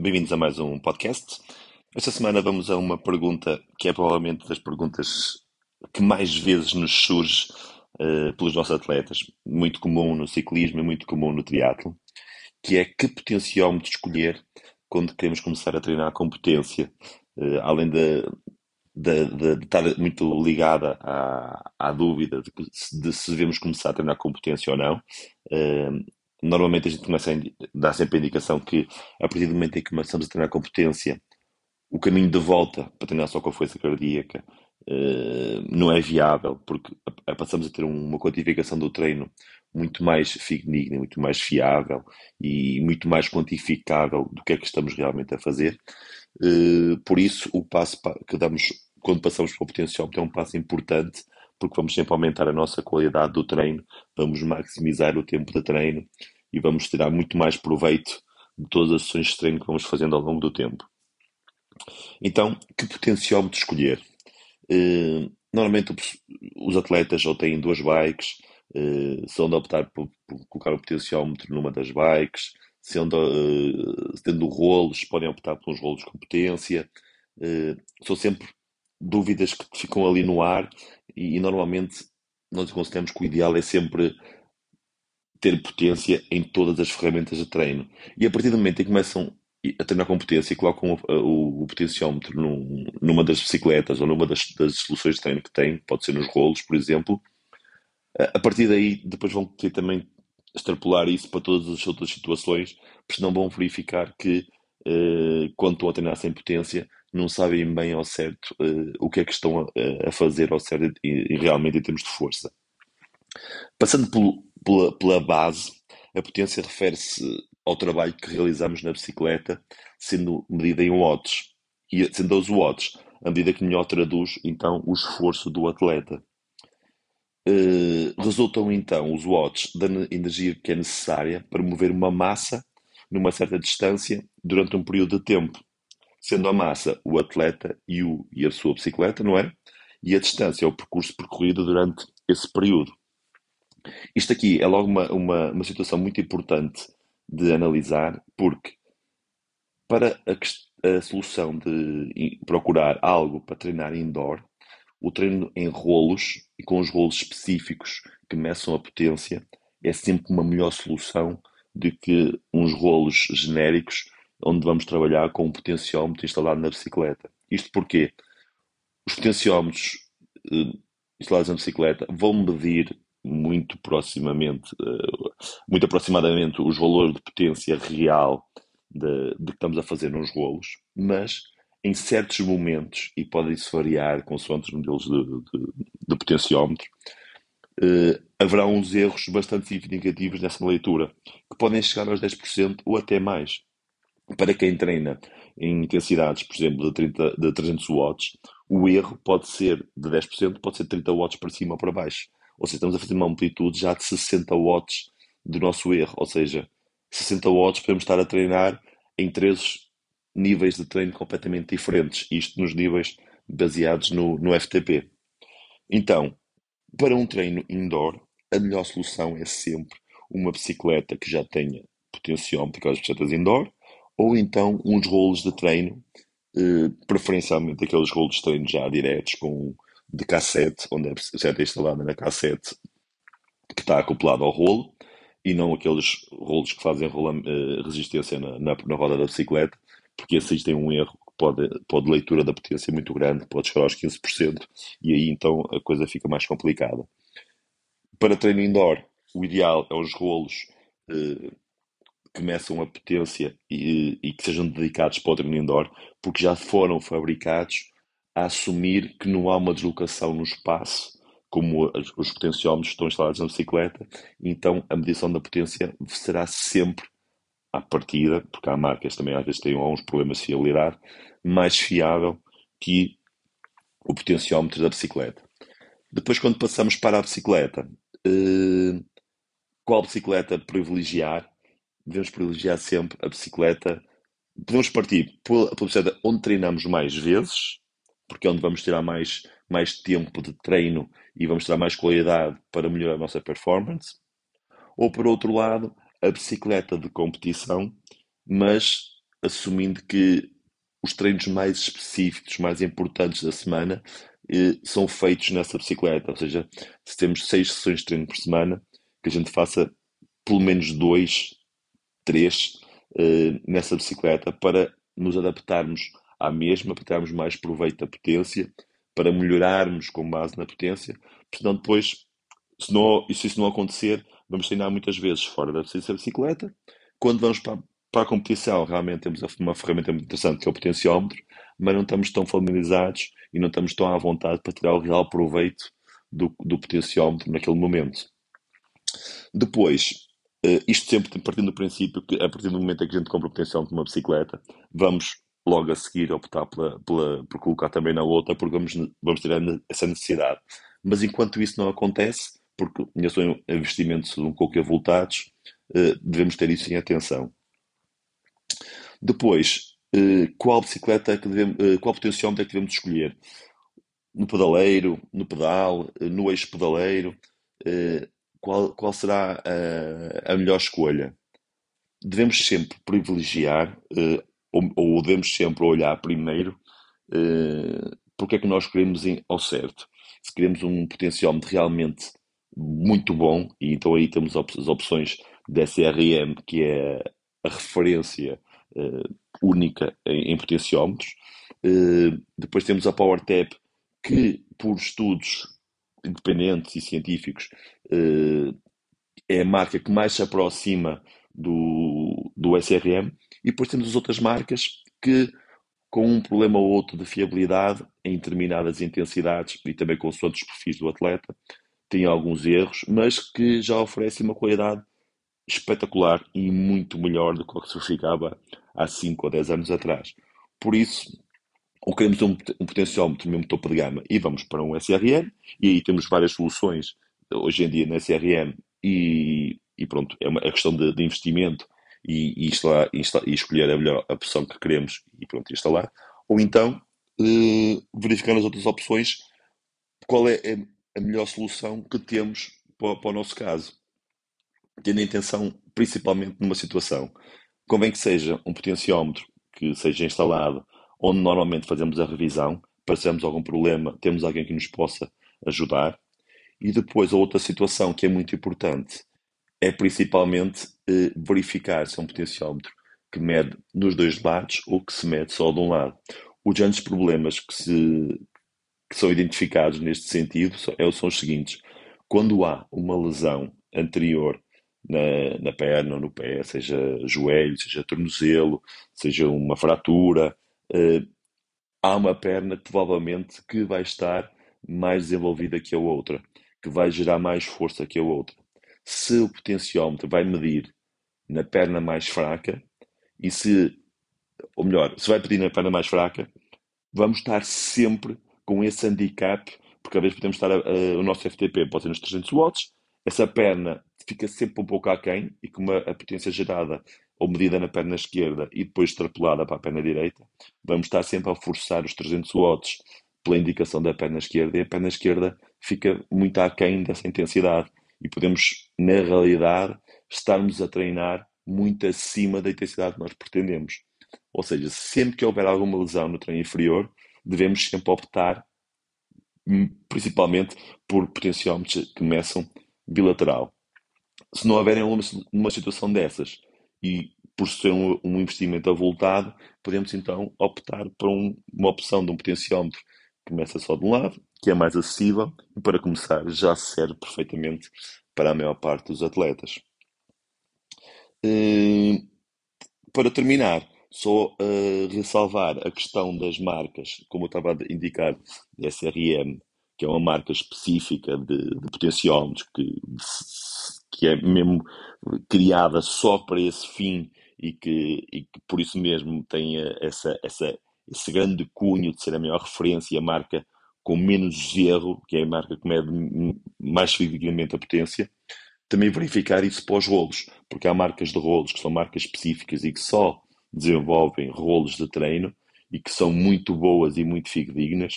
Bem-vindos a mais um podcast. Esta semana vamos a uma pergunta que é provavelmente das perguntas que mais vezes nos surge uh, pelos nossos atletas, muito comum no ciclismo e muito comum no triatlo, que é que potenciómetro escolher quando queremos começar a treinar a competência, uh, além de, de, de, de, estar muito ligada à, à dúvida de, se devemos começar a treinar a competência ou não. Uh, normalmente a gente começa a dar sempre a indicação que a partir do momento em que começamos a treinar a competência, o caminho de volta para treinar só com a força cardíaca uh, não é viável, porque passamos a ter uma quantificação do treino muito mais fidedigna, muito mais fiável e muito mais quantificável do que é que estamos realmente a fazer. Uh, por isso, o passo que damos quando passamos para o potencial é um passo importante porque vamos sempre aumentar a nossa qualidade do treino, vamos maximizar o tempo de treino e vamos tirar muito mais proveito de todas as sessões de treino que vamos fazendo ao longo do tempo. Então, que potenciómetro escolher? Uh, normalmente os atletas ou têm duas bikes, uh, se de optar por, por, colocar o potenciómetro numa das bikes, uh, tendo rolos, podem optar por uns rolos com potência. Uh, são sempre dúvidas que ficam ali no ar e, e normalmente nós consideramos que o ideal é sempre ter potência em todas as ferramentas de treino. E a partir do momento em que começam a treinar com potência e colocam o, o, o potenciómetro num, numa das bicicletas ou numa das, das, soluções de treino que têm, pode ser nos rolos, por exemplo, a partir daí depois vão ter também extrapolar isso para todas as outras situações, porque senão vão verificar que eh, quando estão a treinar sem potência não sabem bem ao certo uh, o que é que estão a, a fazer ao certo e, e, realmente em termos de força. Passando por, pela, pela base, a potência refere-se ao trabalho que realizamos na bicicleta, sendo medida em watts. E sendo os watts, a medida que melhor traduz então o esforço do atleta. Uh, resultam então os watts da energia que é necessária para mover uma massa numa certa distância durante um período de tempo sendo a massa o atleta e, o, e a sua bicicleta, não é? E a distância é o percurso percorrido durante esse período. Isto aqui é logo uma, uma, uma situação muito importante de analisar, porque para a, a solução de procurar algo para treinar indoor, o treino em rolos e com os rolos específicos que meçam a potência é sempre uma melhor solução do que uns rolos genéricos onde vamos trabalhar com um potenciómetro instalado na bicicleta. Isto porque os potenciómetros uh, instalados na bicicleta vão medir muito proximamente, uh, muito aproximadamente os valores de potência real de, de, que estamos a fazer nos rolos, mas em certos momentos, e pode isso variar consoante os modelos de, de, de potenciómetro, uh, haverá uns erros bastante significativos nessa leitura, que podem chegar aos 10% ou até mais para quem treina em intensidades, por exemplo, de, 30, de 300 watts, o erro pode ser de 10%, pode ser 30 watts para cima ou para baixo. Ou seja, estamos a fazer uma amplitude já de 60 watts do nosso erro. Ou seja, 60 watts podemos estar a treinar em três níveis de treino completamente diferentes. Isto nos níveis baseados no, no FTP. Então, para um treino indoor, a melhor solução é sempre uma bicicleta que já tenha potenciômetro, aquelas bicicletas indoor, ou então uns rolos de treino, eh, preferencialmente aqueles rolos de treino já diretos, com, de cassete, onde a bicicleta é instalada na cassete que está acoplado ao rolo, e não aqueles rolos que fazem rola, eh, resistência na, na, na, roda da bicicleta, porque esses têm um erro que pode, pode leitura da potência muito grande, pode chegar aos 15%, e aí então a coisa fica mais complicada. Para treino indoor, o ideal é os rolos eh, que a potência e, e, que sejam dedicados para o treino indoor, porque já foram fabricados a assumir que não há uma deslocação no espaço, como os potenciómetros estão instalados na bicicleta, então a medição da potência será sempre à partida, porque há marcas também às vezes têm alguns problemas de fiabilidade, mais fiável que o potenciómetro da bicicleta. Depois, quando passamos para a bicicleta, eh, qual bicicleta privilegiar? Devemos privilegiar sempre a bicicleta. Podemos partir pela, pela bicicleta onde treinamos mais vezes, porque é onde vamos tirar mais, mais tempo de treino e vamos ter mais qualidade para melhorar a nossa performance. Ou, por outro lado, a bicicleta de competição, mas assumindo que os treinos mais específicos, mais importantes da semana, eh, são feitos nessa bicicleta. Ou seja, se temos seis sessões de treino por semana, que a gente faça pelo menos dois, três eh, nessa bicicleta para nos adaptarmos à mesma, para termos mais proveito da potência, para melhorarmos com base na potência, senão depois, se, não, se isso não acontecer, vamos treinar muitas vezes fora da bicicleta. Quando vamos para, para a competição, realmente temos uma ferramenta muito interessante que é o potenciómetro, mas não estamos tão familiarizados e não estamos tão à vontade para tirar o real proveito do, do potenciómetro naquele momento. Depois, uh, isto sempre partindo do princípio que a partir do momento em que a gente compra o potenciómetro de uma bicicleta, vamos logo a seguir optar pela, pela, por colocar também na outra, porque vamos, vamos ter essa necessidade. Mas enquanto isso não acontece, porque são investimentos um pouco avultados, uh, devemos ter isso em atenção. Depois, uh, qual bicicleta é que devemos, qual potenciômetro é que devemos escolher? No pedaleiro, no pedal, no eixo pedaleiro, qual, qual será a, a melhor escolha? Devemos sempre privilegiar ou, ou devemos sempre olhar primeiro uh, porque é que nós queremos ao certo. Se queremos um potenciómetro realmente muito bom, e então aí temos as opções da SRM, que é a referência única em, em potenciómetros. Depois temos a PowerTap, que por estudos independentes e científicos uh, é a marca que mais se aproxima do, do SRM. E depois temos as outras marcas que, com um problema ou outro de fiabilidade em determinadas intensidades e também com os perfis do atleta, têm alguns erros, mas que já oferecem uma qualidade espetacular e muito melhor do que o que se verificava há 5 ou 10 anos atrás. Por isso, ou queremos um, um potenciómetro mesmo topo de gama e vamos para um SRM, e aí temos várias soluções hoje em dia na SRM e, e pronto, é uma é questão de, de investimento e, e, instalar, instalar, e escolher a melhor opção que queremos e pronto, instalar. Ou então, eh, verificar as outras opções qual é a melhor solução que temos para, para o nosso caso. Tendo a intenção, principalmente numa situação, convém que seja um potenciómetro que seja instalado onde normalmente fazemos a revisão, passamos algum problema, temos alguém que nos possa ajudar. E depois a outra situação que é muito importante é principalmente eh, verificar se é um potenciómetro que mede nos dois lados ou que se mede só de um lado. Os grandes problemas que, se, que são identificados neste sentido são, é, são os seguintes. Quando há uma lesão anterior na, na perna ou no pé, seja joelho, seja tornozelo, seja uma fratura, há uma perna provavelmente que vai estar mais desenvolvida que a outra, que vai gerar mais força que a outra. Se o potenciómetro vai medir na perna mais fraca e se, ou melhor, se vai pedir na perna mais fraca, vamos estar sempre com esse handicap, porque às vezes podemos estar, a, a, o nosso FTP pode ser nos 300 watts, essa perna fica sempre um pouco aquém e com uma, a potência gerada ou medida na perna esquerda e depois extrapolada para a perna direita, vamos estar sempre a forçar os 300 watts pela indicação da perna esquerda e a perna esquerda fica muito aquém dessa intensidade e podemos, na realidade, estarmos a treinar muito acima da intensidade que nós pretendemos. Ou seja, sempre que houver alguma lesão no treino inferior, devemos sempre optar hum, principalmente por potenciómetros que começam bilateral. Se não houverem uma, uma situação dessas e por ser um, um, investimento avultado, podemos então optar por um, uma opção de um potenciómetro que começa só de um lado que é mais acessível e, para começar, já serve perfeitamente para a maior parte dos atletas. Uh, para terminar, só uh, ressalvar a questão das marcas, como eu estava a indicar, SRM, que é uma marca específica de, de potenciómetros, que, que é mesmo criada só para esse fim e que, e que por isso mesmo tem essa, essa, esse grande cunho de ser a maior referência e a marca com menos erro, que é a marca que mede mais fidedigamente a potência, também verificar isso para os rolos, porque há marcas de rolos que são marcas específicas e que só desenvolvem rolos de treino e que são muito boas e muito fidedignas.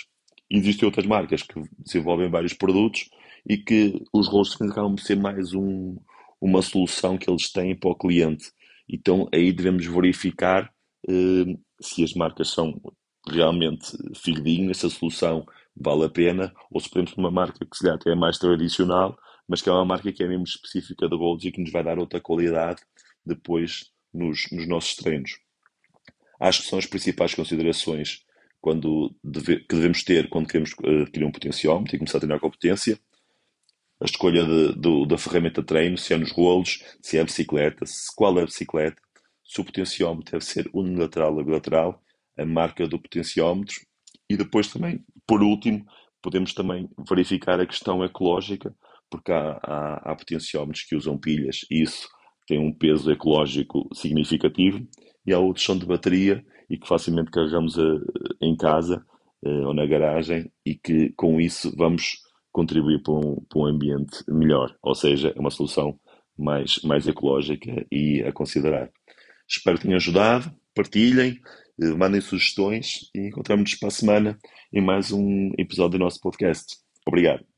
Existem outras marcas que desenvolvem vários produtos e que os rolos acabam por ser mais um, uma solução que eles têm para o cliente. Então aí devemos verificar eh, se as marcas são realmente fidedignas, se a solução vale a pena, ou se podemos uma marca que se calhar até é mais tradicional, mas que é uma marca que é mesmo específica da Gold e que nos vai dar outra qualidade depois nos, nos nossos treinos. Acho que são as principais considerações quando deve, que devemos ter quando queremos adquirir um potenciómetro e começar a treinar com a potência. A escolha de, da ferramenta de treino, se é nos rolos, se é a bicicleta, se, qual é a bicicleta, se o potenciómetro deve ser unilateral ou bilateral, a marca do potenciómetro. E depois também, por último, podemos também verificar a questão ecológica, porque há, há, há potenciómetros que usam pilhas e isso tem um peso ecológico significativo. E há outros que são de bateria e que facilmente carregamos a, eh, em casa uh, ou na garagem e que com isso vamos contribuir para um, para um ambiente melhor, ou seja, é uma solução mais, mais ecológica e a considerar. Espero que tenha ajudado, partilhem, eh, mandem sugestões e encontramos-nos para a semana em mais um episódio do nosso podcast. Obrigado.